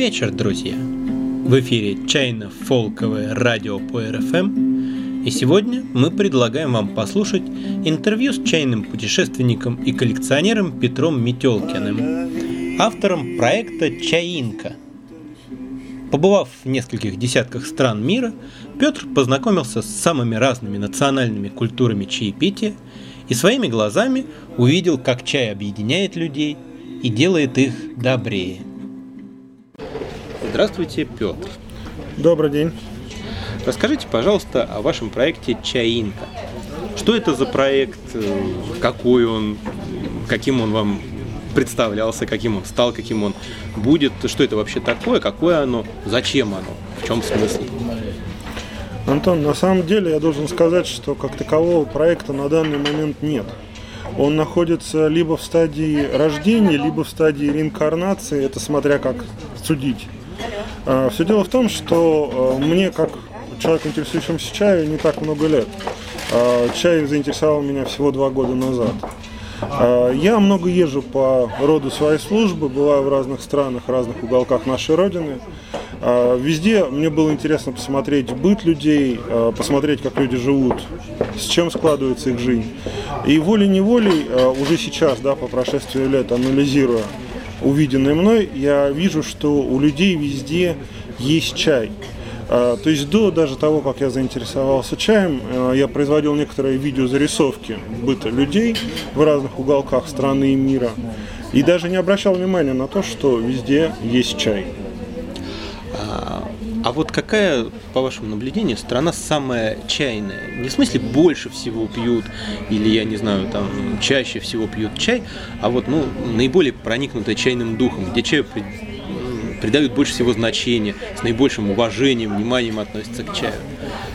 вечер, друзья! В эфире чайно-фолковое радио по РФМ, и сегодня мы предлагаем вам послушать интервью с чайным путешественником и коллекционером Петром Метелкиным, автором проекта «Чаинка». Побывав в нескольких десятках стран мира, Петр познакомился с самыми разными национальными культурами чаепития и своими глазами увидел, как чай объединяет людей и делает их добрее – Здравствуйте, Петр. Добрый день. Расскажите, пожалуйста, о вашем проекте «Чаинка». Что это за проект, какой он, каким он вам представлялся, каким он стал, каким он будет, что это вообще такое, какое оно, зачем оно, в чем смысл? Антон, на самом деле я должен сказать, что как такового проекта на данный момент нет. Он находится либо в стадии рождения, либо в стадии реинкарнации, это смотря как судить. А, Все дело в том, что а, мне, как человеку, интересующемуся чаю, не так много лет. А, чай заинтересовал меня всего два года назад. Я много езжу по роду своей службы, бываю в разных странах, разных уголках нашей Родины. Везде мне было интересно посмотреть быт людей, посмотреть, как люди живут, с чем складывается их жизнь. И волей-неволей, уже сейчас, да, по прошествии лет, анализируя увиденное мной, я вижу, что у людей везде есть чай. А, то есть до даже того, как я заинтересовался чаем, а, я производил некоторые видеозарисовки быта людей в разных уголках страны и мира. И даже не обращал внимания на то, что везде есть чай. А вот какая, по вашему наблюдению, страна самая чайная? Не в смысле больше всего пьют, или, я не знаю, там, чаще всего пьют чай, а вот, ну, наиболее проникнутая чайным духом, где чаю придают больше всего значения, с наибольшим уважением, вниманием относятся к чаю.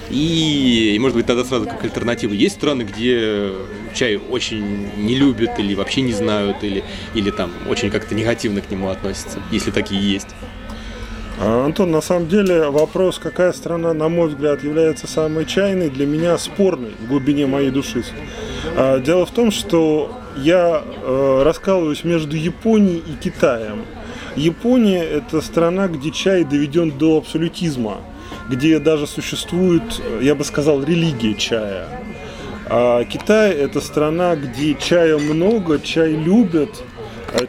И, и, может быть, тогда сразу как альтернатива. Есть страны, где чай очень не любят или вообще не знают, или, или там очень как-то негативно к нему относятся, если такие есть. А, Антон, на самом деле вопрос, какая страна, на мой взгляд, является самой чайной, для меня спорный в глубине моей души. А, дело в том, что я э, раскалываюсь между Японией и Китаем. Япония – это страна, где чай доведен до абсолютизма, где даже существует, я бы сказал, религия чая. А Китай – это страна, где чая много, чай любят –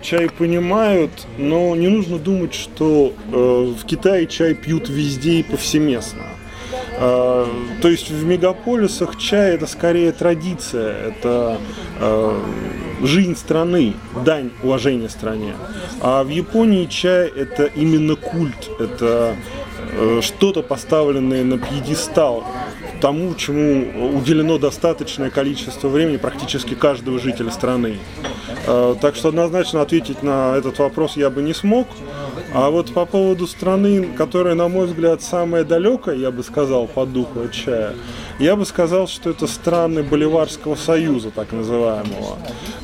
чай понимают, но не нужно думать, что э, в Китае чай пьют везде и повсеместно. Э, то есть в мегаполисах чай это скорее традиция, это э, жизнь страны, дань уважения стране. А в Японии чай это именно культ, это э, что-то поставленное на пьедестал тому, чему уделено достаточное количество времени практически каждого жителя страны. Э, так что однозначно ответить на этот вопрос я бы не смог. А вот по поводу страны, которая, на мой взгляд, самая далекая, я бы сказал, по духу от чая, я бы сказал, что это страны Боливарского союза, так называемого.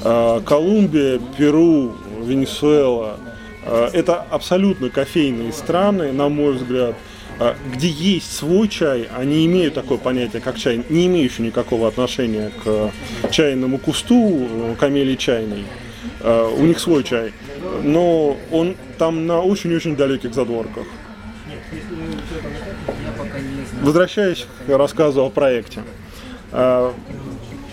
Э, Колумбия, Перу, Венесуэла. Э, это абсолютно кофейные страны, на мой взгляд – где есть свой чай, они имеют такое понятие, как чай, не имеющий никакого отношения к чайному кусту, камелии чайной. А, у них свой чай, но он там на очень-очень далеких задворках. Возвращаясь к рассказу о проекте. А,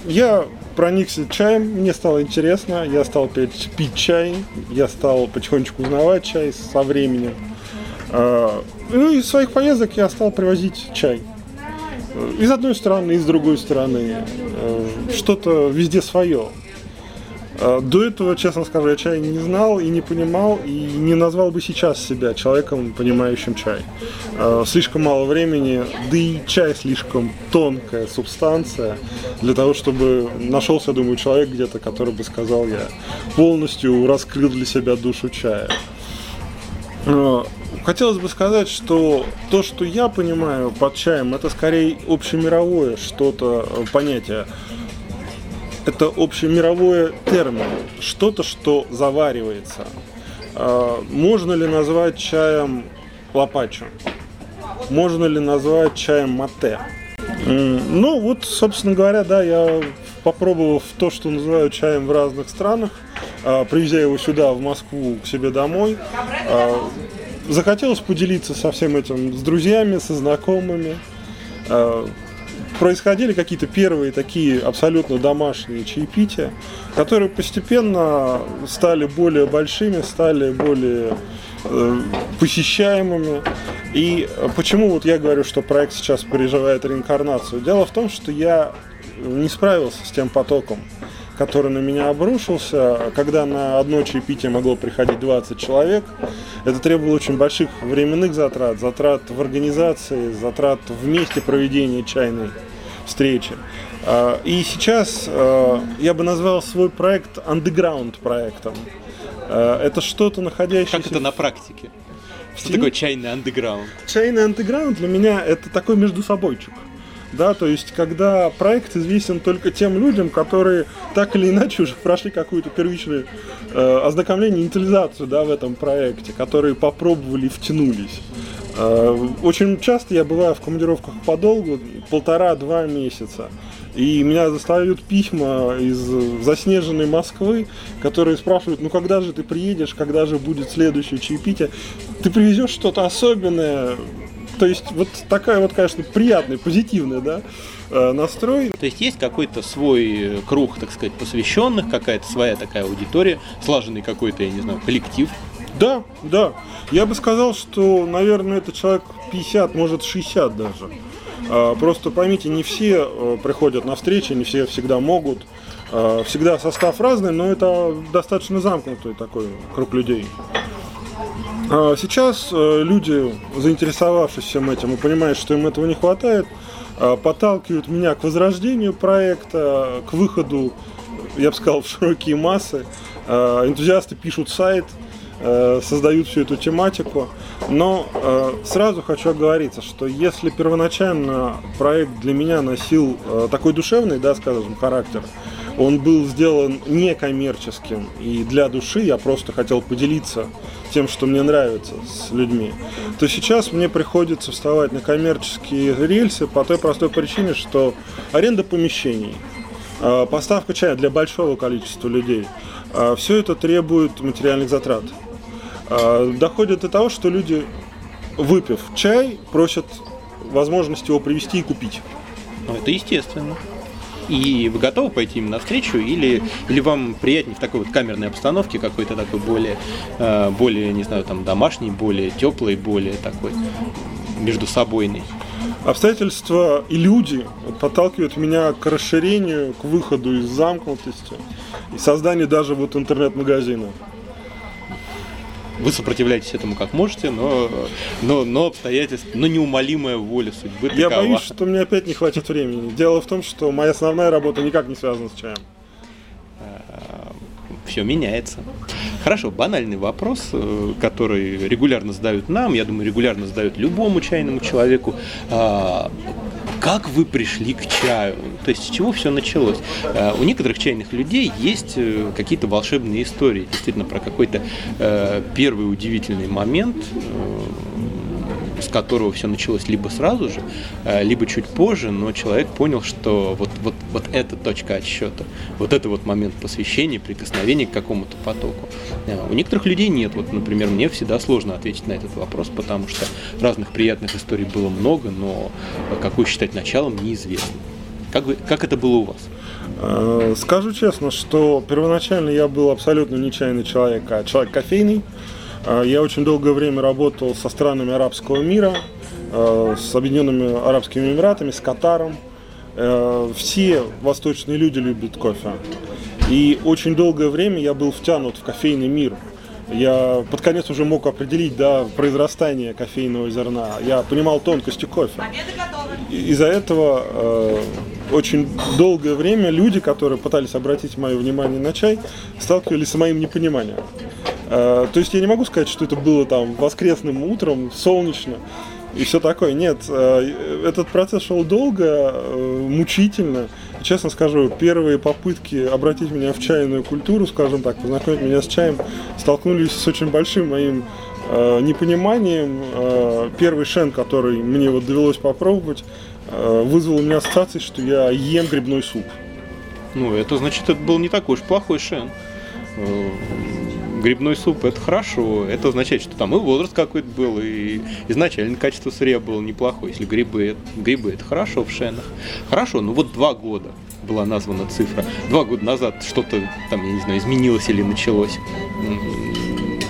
я проникся чаем, мне стало интересно, я стал пить, пить чай, я стал потихонечку узнавать чай со временем. Ну, из своих поездок я стал привозить чай. Из одной стороны, из другой стороны. Э, что-то везде свое. Э, до этого, честно скажу, я чай не знал и не понимал, и не назвал бы сейчас себя человеком, понимающим чай. Э, слишком мало времени, да и чай слишком тонкая субстанция для того, чтобы нашелся, думаю, человек где-то, который бы сказал, я полностью раскрыл для себя душу чая. Хотелось бы сказать, что то, что я понимаю под чаем, это скорее общемировое что-то, э, понятие. Это общемировое термин, что-то, что заваривается. А, можно ли назвать чаем лапачо? Можно ли назвать чаем мате? Ну, вот, собственно говоря, да, я попробовал то, что называют чаем в разных странах, а, привезя его сюда, в Москву, к себе домой, захотелось поделиться со всем этим с друзьями, со знакомыми. Э, происходили какие-то первые такие абсолютно домашние чаепития, которые постепенно стали более большими, стали более э, посещаемыми. И почему вот я говорю, что проект сейчас переживает реинкарнацию? Дело в том, что я не справился с тем потоком который на меня обрушился, когда на одно чаепитие могло приходить 20 человек, это требовало очень больших временных затрат, затрат в организации, затрат в месте проведения чайной встречи. А, и сейчас а, я бы назвал свой проект underground проектом. А, это что-то находящееся... Как это на практике? Что такое чайный андеграунд? Чайный андеграунд для меня это такой между собойчик да, то есть когда проект известен только тем людям, которые так или иначе уже прошли какую-то первичную э, ознакомление, инициализацию, да, в этом проекте, которые попробовали, втянулись. Э, очень часто я бываю в командировках подолгу, полтора-два месяца. И меня заставляют письма из заснеженной Москвы, которые спрашивают, ну когда же ты приедешь, когда же будет следующее чаепитие. Ты привезешь что-то особенное, то есть вот такая вот, конечно, приятная, позитивная, да, э, настрой. То есть есть какой-то свой круг, так сказать, посвященных, какая-то своя такая аудитория, слаженный какой-то, я не знаю, коллектив. Да, да. Я бы сказал, что, наверное, это человек 50, может 60 даже. А, просто поймите, не все э, приходят на встречи, не все всегда могут. Всегда состав разный, но это достаточно замкнутый такой круг людей. А сейчас э, люди, заинтересовавшись всем этим и понимая, что им этого не хватает, э, подталкивают меня к возрождению проекта, к выходу, я бы сказал, в широкие массы. Э, энтузиасты пишут сайт, создают всю эту тематику. Но сразу хочу оговориться, что если первоначально проект для меня носил такой душевный, да, скажем, характер, он был сделан некоммерческим и для души, я просто хотел поделиться тем, что мне нравится с людьми, то сейчас мне приходится вставать на коммерческие рельсы по той простой причине, что аренда помещений, а, поставка чая для большого количества людей, а, все это требует материальных затрат. А, доходит до того, что люди, выпив чай, просят возможность его привезти и купить. Ну, это естественно. И вы готовы пойти им навстречу, или, или вам приятнее в такой вот камерной обстановке какой-то такой более, э, более, не знаю, там домашний, более теплый, более такой между собойный? Обстоятельства и люди подталкивают меня к расширению, к выходу из замкнутости и созданию даже вот интернет-магазина. Вы сопротивляетесь этому как можете, но, но, но обстоятельства, но неумолимая воля судьбы такова. Я боюсь, что мне опять не хватит времени. Дело в том, что моя основная работа никак не связана с чаем. А, Все меняется. Хорошо, банальный вопрос, э, который регулярно задают нам, я думаю, регулярно задают любому чайному человеку. Как вы пришли к чаю? То есть с чего все началось? Э, у некоторых чайных людей есть э, какие-то волшебные истории, действительно, про какой-то э, первый удивительный момент, которого все началось либо сразу же, э, либо чуть позже, но человек понял, что вот, вот, вот эта точка отсчета, вот это вот момент посвящения, прикосновения к какому-то потоку. Э, у некоторых людей нет. Вот, например, мне всегда сложно ответить на этот вопрос, потому что разных приятных историй было много, но какую считать началом неизвестно. Как, вы, как это было у вас? Э, скажу честно, что первоначально я был абсолютно нечаянный человек, а человек кофейный. А, я очень долгое время работал со странами арабского мира, а, с Объединенными Арабскими Эмиратами, с Катаром. А, все восточные люди любят кофе. И очень долгое время я был втянут в кофейный мир. Я под конец уже мог определить да, произрастание кофейного зерна. Я понимал тонкости кофе. Из-за этого э, очень долгое время люди, которые пытались обратить мое внимание на чай, сталкивались с моим непониманием. Э, то есть я не могу сказать, что это было там воскресным утром, солнечно и все такое. Нет, э, этот процесс шел долго, э, мучительно. честно скажу, первые попытки обратить меня в чайную культуру, скажем так, познакомить меня с чаем, столкнулись с очень большим моим непониманием. Первый шен, который мне вот довелось попробовать, вызвал у меня ассоциации, что я ем грибной суп. Ну, это значит, это был не такой уж плохой шен грибной суп это хорошо. Это означает, что там и возраст какой-то был, и изначально качество сырья было неплохое. Если грибы, грибы это хорошо в шенах. Хорошо, ну вот два года была названа цифра. Два года назад что-то там, я не знаю, изменилось или началось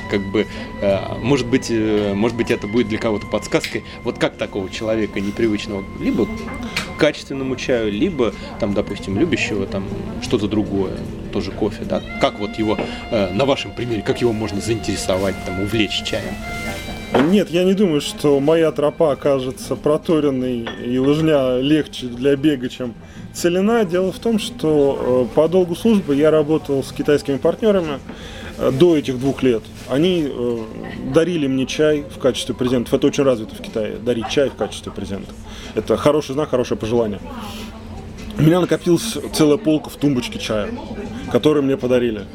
как бы, э, может быть, э, может быть, это будет для кого-то подсказкой. Вот как такого человека непривычного, либо качественному чаю, либо, там, допустим, любящего там что-то другое, тоже кофе, да, как вот его, э, на вашем примере, как его можно заинтересовать, там, увлечь чаем? Нет, я не думаю, что моя тропа окажется проторенной и лыжня легче для бега, чем целина. Дело в том, что по долгу службы я работал с китайскими партнерами, Э, до этих двух лет, они э, дарили мне чай в качестве презентов. Это очень развито в Китае, дарить чай в качестве презента. Это хороший знак, хорошее пожелание. У меня накопилась целая полка в тумбочке чая, который мне подарили.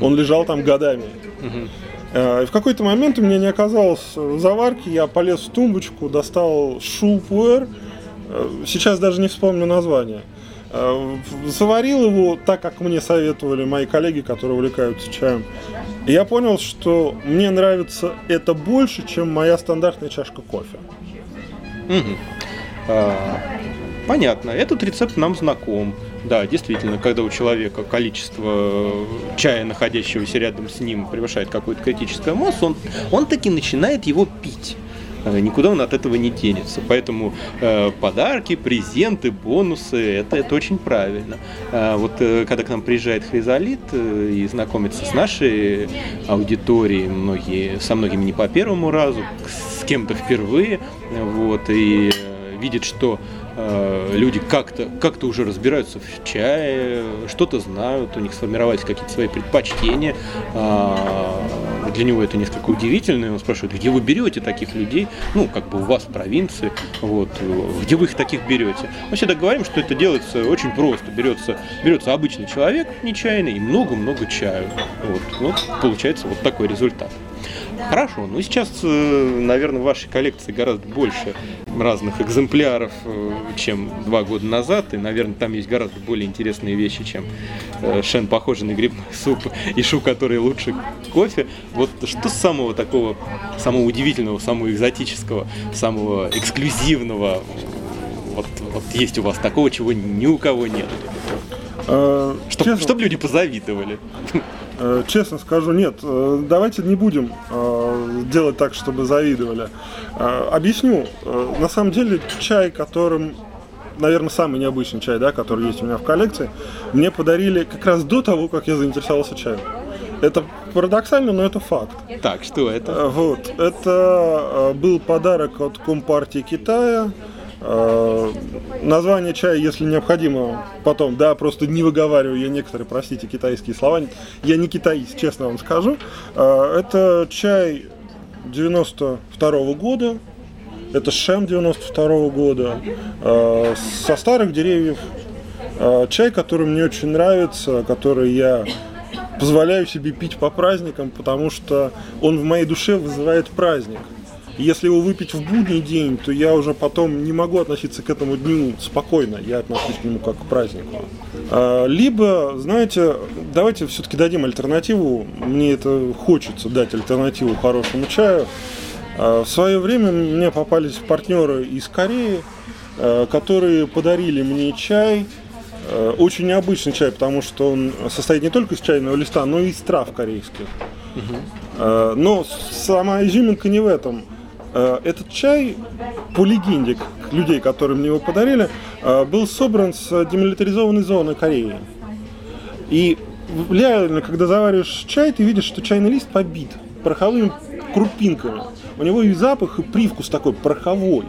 Он лежал там годами. Э, и в какой-то момент у меня не оказалось заварки, я полез в тумбочку, достал шупуэр, э, сейчас даже не вспомню название. Э, заварил его так, как мне советовали мои коллеги, которые увлекаются чаем. И я понял, что мне нравится это больше, чем моя стандартная чашка кофе. Угу. А, понятно. Этот рецепт нам знаком. Да, действительно, когда у человека количество чая, находящегося рядом с ним, превышает какую-то критическую массу, он, он таки начинает его пить. Э, никуда он от этого не денется. Поэтому э, подарки, презенты, бонусы это, это очень правильно. А вот э, когда к нам приезжает Хризолит э, и знакомится с нашей аудиторией, многие, со многими не по первому разу, с кем-то впервые, вот, и э, видит, что люди как-то как уже разбираются в чае, что-то знают, у них сформировались какие-то свои предпочтения. Для него это несколько удивительно, и он спрашивает, где вы берете таких людей, ну, как бы у вас в провинции, вот, где вы их таких берете. Мы всегда говорим, что это делается очень просто. Берется, берется обычный человек нечаянный и много-много чаю. Вот, вот получается вот такой результат. Хорошо, ну сейчас, э, наверное, в вашей коллекции гораздо больше разных экземпляров, э, чем два года назад, и, наверное, там есть гораздо более интересные вещи, чем э, шен, похожий на грибной суп, и шу, который лучше кофе. Вот что самого такого, самого удивительного, самого экзотического, самого эксклюзивного вот, вот есть у вас такого, чего ни у кого нет? Чтобы чтоб люди позавидовали. Э, честно скажу, нет. Э, давайте не будем э, делать так, чтобы завидовали. Объясню. На самом деле чай, которым наверное, самый необычный чай, да, который есть у меня в коллекции, мне подарили как раз до того, как я заинтересовался чаем. Это парадоксально, но это факт. Так, что это? Вот. Это был подарок от Компартии Китая название чая, если необходимо, потом, да, просто не выговариваю я некоторые, простите, китайские слова. Я не китаист, честно вам скажу. Э, это чай 92 -го года. Это Шем 92 -го года. Э, со старых деревьев. Чай, который мне очень нравится, который я позволяю себе пить по праздникам, потому что он в моей душе вызывает праздник. Если его выпить в будний день, то я уже потом не могу относиться к этому дню спокойно. Я отношусь к нему как к празднику. А, либо, знаете, давайте все-таки дадим альтернативу. Мне это хочется дать альтернативу хорошему чаю. А, в свое время мне попались партнеры из Кореи, а, которые подарили мне чай, очень необычный чай, потому что он состоит не только из чайного листа, но и из трав корейских. Но сама изюминка не в этом. Э, этот чай, по легенде людей, которые мне его подарили, э, был собран с демилитаризованной зоны Кореи. И реально, когда завариваешь чай, ты видишь, что чайный лист побит пороховыми крупинками. У него и запах, и привкус такой пороховой.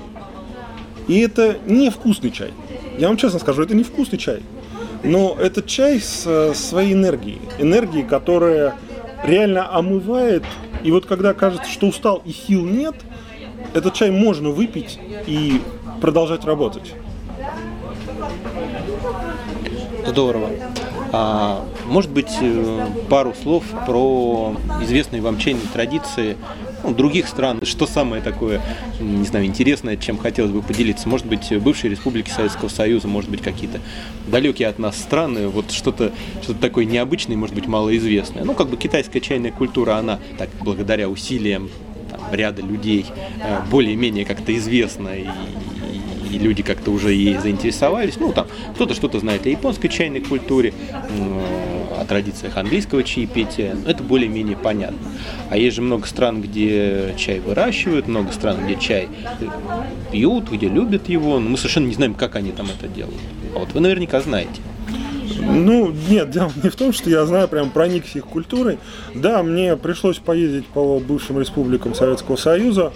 И это не вкусный чай. Я вам честно скажу, это не вкусный чай. Но это чай с своей энергией. Энергией, которая реально омывает. И вот когда кажется, что устал и сил нет – этот чай можно выпить и продолжать работать. Здорово. А, может быть, э, пару слов про известные вам чайные традиции ну, других стран. Что самое такое, не знаю, интересное, чем хотелось бы поделиться? Может быть, бывшие республики Советского Союза, может быть, какие-то далекие от нас страны, вот что-то что такое необычное, может быть, малоизвестное. Ну, как бы китайская чайная культура, она так, благодаря усилиям ряда людей э, более-менее как-то известна и, и люди как-то уже ей заинтересовались. Ну, там кто-то что-то знает о японской чайной культуре, о традициях английского чаепития. Это более-менее понятно. А есть же много стран, где чай выращивают, много стран, где чай пьют, где любят его. Но мы совершенно не знаем, как они там это делают. А вот вы наверняка знаете. Ну, нет, дело не в том, что я знаю, прям проникся их культурой. Да, мне пришлось поездить по бывшим республикам Советского Союза,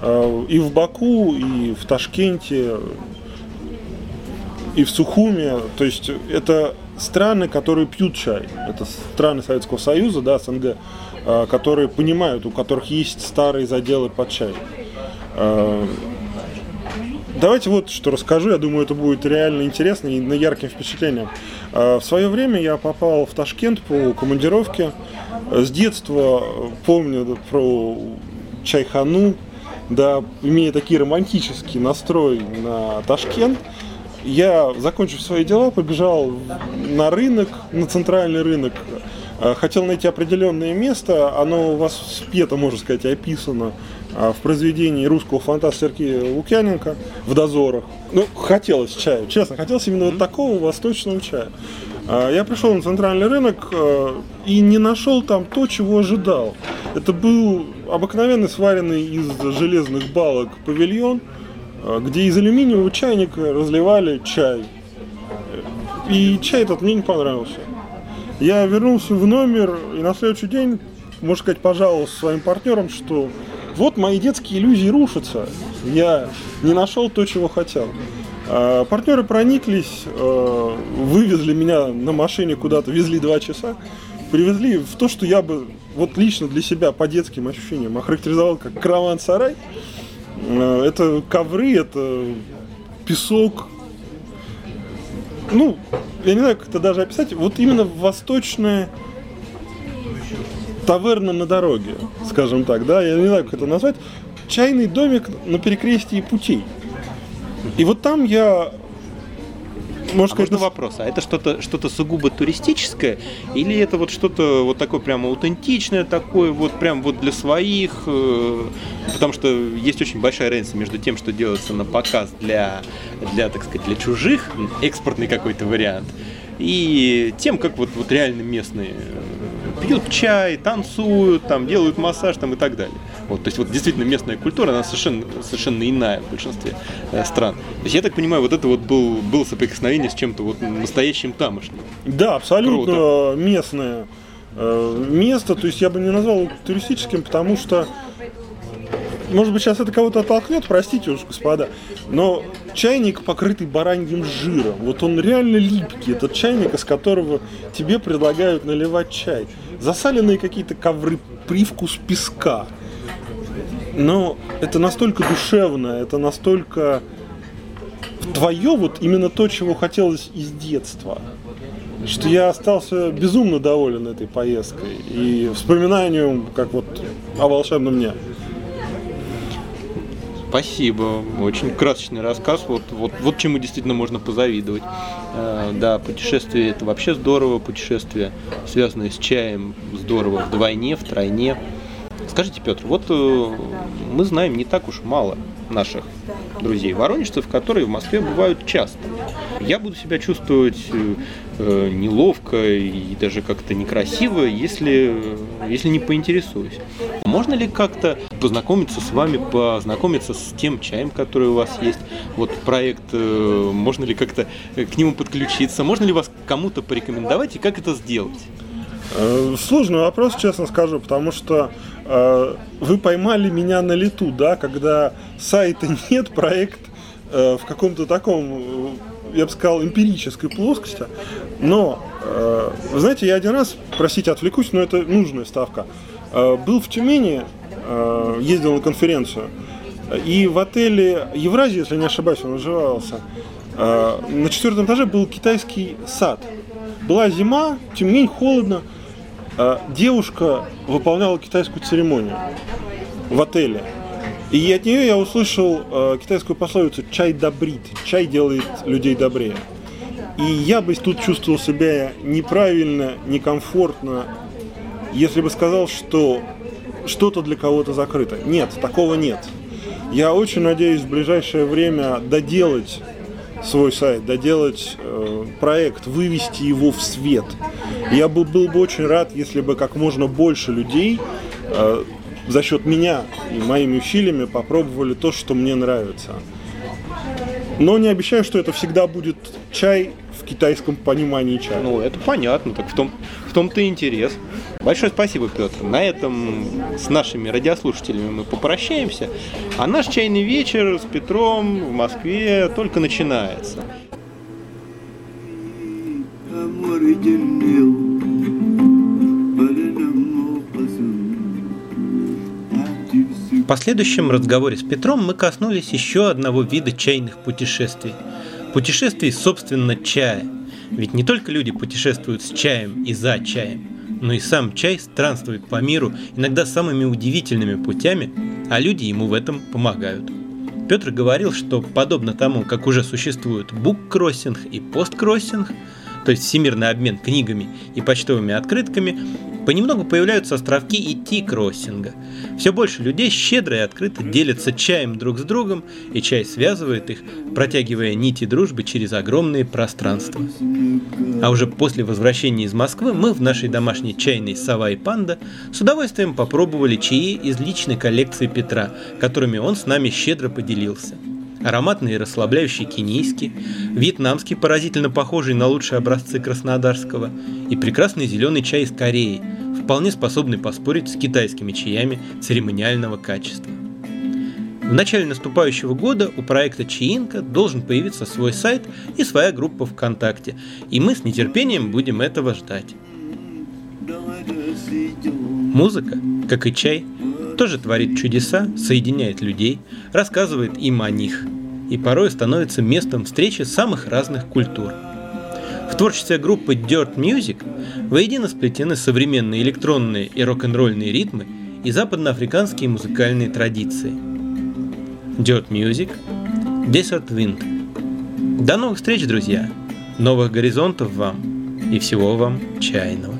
э, и в Баку, и в Ташкенте, и в Сухуме. То есть это страны, которые пьют чай. Это страны Советского Союза, да, СНГ, э, которые понимают, у которых есть старые заделы под чай. Давайте вот что расскажу, я думаю, это будет реально интересно и на ярким впечатлением. Э, в свое время я попал в Ташкент по командировке. С детства помню про чайхану, да, имея такие романтический настрой на Ташкент я, закончив свои дела, побежал на рынок, на центральный рынок. Э, хотел найти определенное место, оно у вас спето, можно сказать, описано в произведении русского фантаста Сергея Лукьяненко в «Дозорах». Ну, хотелось чая, честно, хотелось именно вот такого восточного чая. Э, я пришел на центральный рынок и не нашел там то, чего ожидал. Это был обыкновенный сваренный из железных балок павильон – Э, где из алюминиевого чайника разливали чай. И чай этот мне не понравился. Я вернулся в номер и на следующий день, можно сказать, пожаловался своим партнерам, что вот мои детские иллюзии рушатся. Я не нашел то, чего хотел. А партнеры прониклись, э, вывезли меня на машине куда-то, везли два часа, привезли в то, что я бы вот лично для себя по детским ощущениям охарактеризовал как караван-сарай. Э, это ковры, это песок. Ну, я не знаю, как это даже описать. Вот именно восточная таверна на дороге, скажем так, да, я не знаю, как это назвать. Чайный домик на перекрестии путей. И вот там я может, а конечно, вопрос, а это что-то что сугубо туристическое, или это вот что-то вот такое прямо аутентичное, такое вот прям вот для своих, э, потому что есть очень большая разница между тем, что делается на показ для, для так сказать, для чужих, экспортный какой-то вариант, и тем, как вот, вот реально местные пьют чай, танцуют, там, делают массаж там, и так далее. Вот, то есть вот действительно местная культура, она совершенно, совершенно иная в большинстве э, стран. То есть я так понимаю, вот это вот был, было соприкосновение с чем-то вот настоящим тамошним. Да, абсолютно Круто. местное э, место, то есть я бы не назвал туристическим, потому что может быть, сейчас это кого-то оттолкнет, простите уж, господа, но чайник, покрытый бараньим жиром, вот он реально липкий, этот чайник, из которого тебе предлагают наливать чай. Засаленные какие-то ковры, привкус песка. Но это настолько душевно, это настолько твое вот именно то, чего хотелось из детства что я остался безумно доволен этой поездкой и вспоминанием, как вот о волшебном дне. Спасибо. Очень красочный рассказ. Вот, вот, вот чему действительно можно позавидовать. Э, да, путешествие это вообще здорово. Путешествие, связанное с чаем, здорово вдвойне, втройне. Скажите, Петр, вот э, мы знаем не так уж мало наших друзей воронежцев, которые в Москве бывают часто. Я буду себя чувствовать э, э, неловко и даже как-то некрасиво, если, если не поинтересуюсь. Можно ли как-то познакомиться с вами, познакомиться с тем чаем, который у вас есть? Вот проект, э, можно ли как-то к нему подключиться? Можно ли вас кому-то порекомендовать и как это сделать? Э, сложный вопрос, честно скажу, потому что э, вы поймали меня на лету, да, когда сайта нет, проект э, в каком-то таком, я бы сказал, эмпирической плоскости. Но, э, вы знаете, я один раз, простите, отвлекусь, но это нужная ставка, э, был в Тюмени, э, ездил на конференцию, и в отеле Евразия, если не ошибаюсь, он назывался, э, на четвертом этаже был китайский сад. Была зима, Тюмень, холодно – а девушка выполняла китайскую церемонию. в отеле. И от нее я услышал э, китайскую пословицу «чай добрит», «чай делает людей добрее». И я бы тут чувствовал себя неправильно, некомфортно, если бы сказал, что что-то для кого-то закрыто. Нет, такого нет. Я очень надеюсь в ближайшее время доделать свой сайт, доделать э, проект, вывести его в свет. Я был, был бы очень рад, если бы как можно больше людей э, за счет меня и моими усилиями попробовали то, что мне нравится. Но не обещаю, что это всегда будет чай в китайском понимании чая. Ну, это понятно, так в том, в том-то и интерес. Большое спасибо, Петр. На этом с нашими радиослушателями мы попрощаемся. А наш чайный вечер с Петром в Москве только начинается. В последующем разговоре с Петром мы коснулись еще одного вида чайных путешествий. Путешествий, собственно, чая. Ведь не только люди путешествуют с чаем и за чаем, но и сам чай странствует по миру иногда самыми удивительными путями, а люди ему в этом помогают. Петр говорил, что подобно тому, как уже существуют буккроссинг и посткроссинг, то есть всемирный обмен книгами и почтовыми открытками, понемногу появляются островки и ти-кроссинга. Все больше людей щедро и открыто делятся чаем друг с другом, и чай связывает их, протягивая нити дружбы через огромные пространства. А уже после возвращения из Москвы мы в нашей домашней чайной «Сова и панда» с удовольствием попробовали чаи из личной коллекции Петра, которыми он с нами щедро поделился – ароматный и расслабляющий кенийский, вьетнамский, поразительно похожий на лучшие образцы краснодарского, и прекрасный зеленый чай из Кореи, вполне способный поспорить с китайскими чаями церемониального качества. В начале наступающего года у проекта Чаинка должен появиться свой сайт и своя группа ВКонтакте, и мы с нетерпением будем этого ждать. Музыка, как и чай, тоже творит чудеса, соединяет людей, рассказывает им о них и порой становится местом встречи самых разных культур. В творчестве группы Dirt Music воедино сплетены современные электронные и рок-н-ролльные ритмы и западноафриканские музыкальные традиции. Dirt Music, Desert Wind. До новых встреч, друзья! Новых горизонтов вам и всего вам чайного!